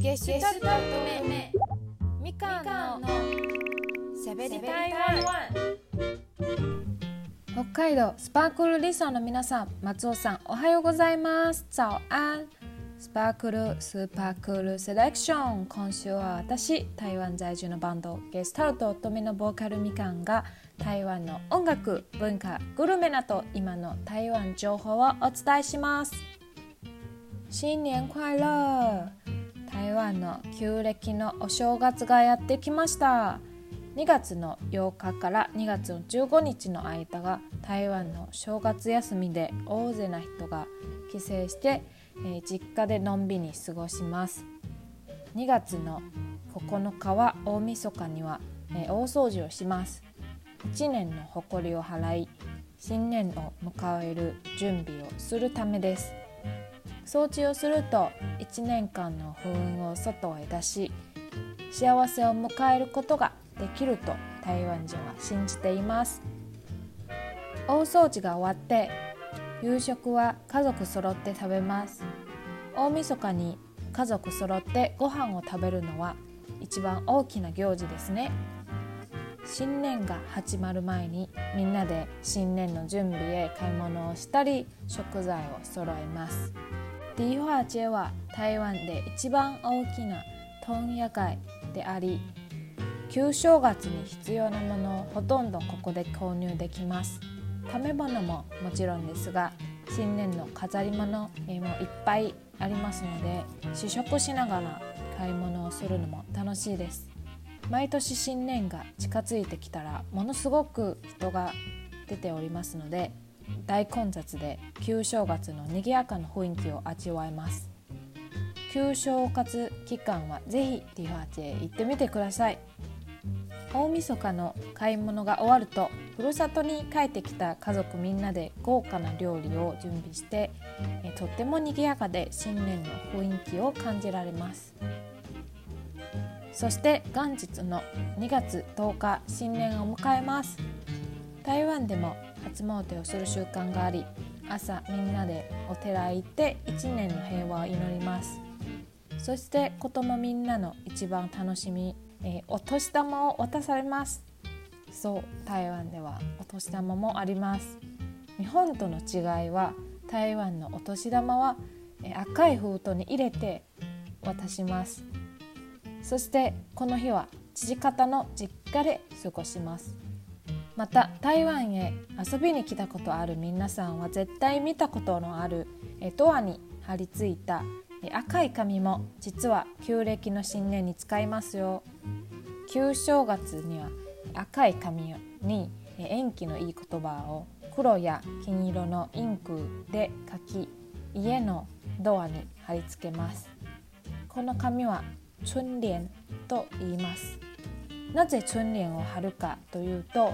ゲシュタルト目みかんのしゃべり台湾北海道スパークルリサの皆さん松尾さんおはようございます。早安スパークルスーパークールセレクション今週は私台湾在住のバンドゲスタルト乙女のボーカルみかんが台湾の音楽文化グルメなど今の台湾情報をお伝えします。新年快乐。台湾の旧暦のお正月がやってきました。2月の8日から2月の15日の間が台湾の正月休みで大勢な人が帰省して、えー、実家でのんびり過ごします。2月の9日は大晦日には、えー、大掃除をします。1年の誇りを払い新年を迎える準備をするためです。掃除をすると1年間の不運を外へ出し幸せを迎えることができると台湾人は信じています。大掃除が終わって夕食は家族揃って食べます。大晦日に家族揃ってご飯を食べるのは一番大きな行事ですね。新年が始まる前にみんなで新年の準備へ買い物をしたり食材を揃えます。ディーファーチェは台湾で一番大きな問屋街であり旧正月に必要なものをほとんどここで購入できます。食べ物ももちろんですが新年の飾り物もいっぱいありますので試食しながら買い物をするのも楽しいです。毎年新年が近づいてきたらものすごく人が出ておりますので大混雑で旧正月の賑やかな雰囲気を味わえます。旧正月期間はぜひティファーチへ行ってみてください。大晦日の買い物が終わるとふるさとに帰ってきた家族みんなで豪華な料理を準備してえとっても賑やかで新年の雰囲気を感じられます。そして元日の2月10日新年を迎えます。台湾でも初詣をする習慣があり朝みんなでお寺へ行って1年の平和を祈ります。そして子供みんなの一番楽しみ、えー、お年玉を渡されます。そう台湾ではお年玉もあります。日本との違いは台湾のお年玉は、えー、赤い封筒に入れて渡します。そしてこの日は父方の実家で過ごします。また台湾へ遊びに来たことある皆さんは絶対見たことのあるドアに貼り付いた赤い紙も実は旧暦の新年に使いますよ。旧正月には赤い紙に縁起のいい言葉を黒や金色のインクで書き家のドアに貼り付けます。この紙は春聯と言います。なぜ春聯を貼るかというと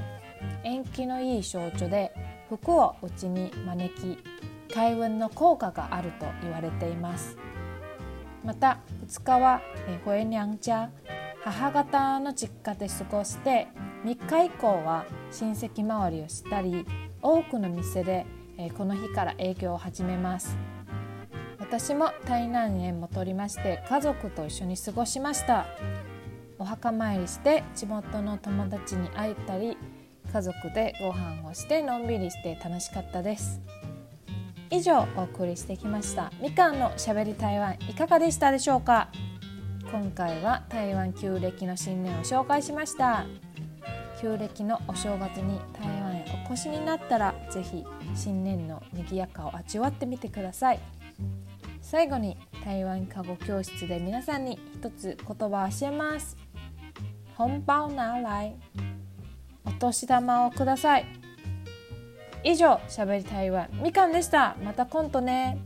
縁起のいい象徴で福を内に招き開運の効果があると言われています。また2日はホエニャンジャ母方の実家で過ごして3日以降は親戚周りをしたり多くの店でこの日から営業を始めます。私も台南へ戻りまして家族と一緒に過ごしました。お墓参りして地元の友達に会えたり家族でご飯をしてのんびりして楽しかったです。以上お送りしてきました。みかんのしゃべり台湾いかがでしたでしょうか？今回は台湾旧暦の新年を紹介しました。旧暦のお正月に台湾へお越しになったらぜひ新年の賑やかを味わってみてください。最後に台湾過語教室で皆さんに一つ言葉を教えます。本包拿来。お年玉をください。以上しゃべり台湾みかんでした。また今度ね。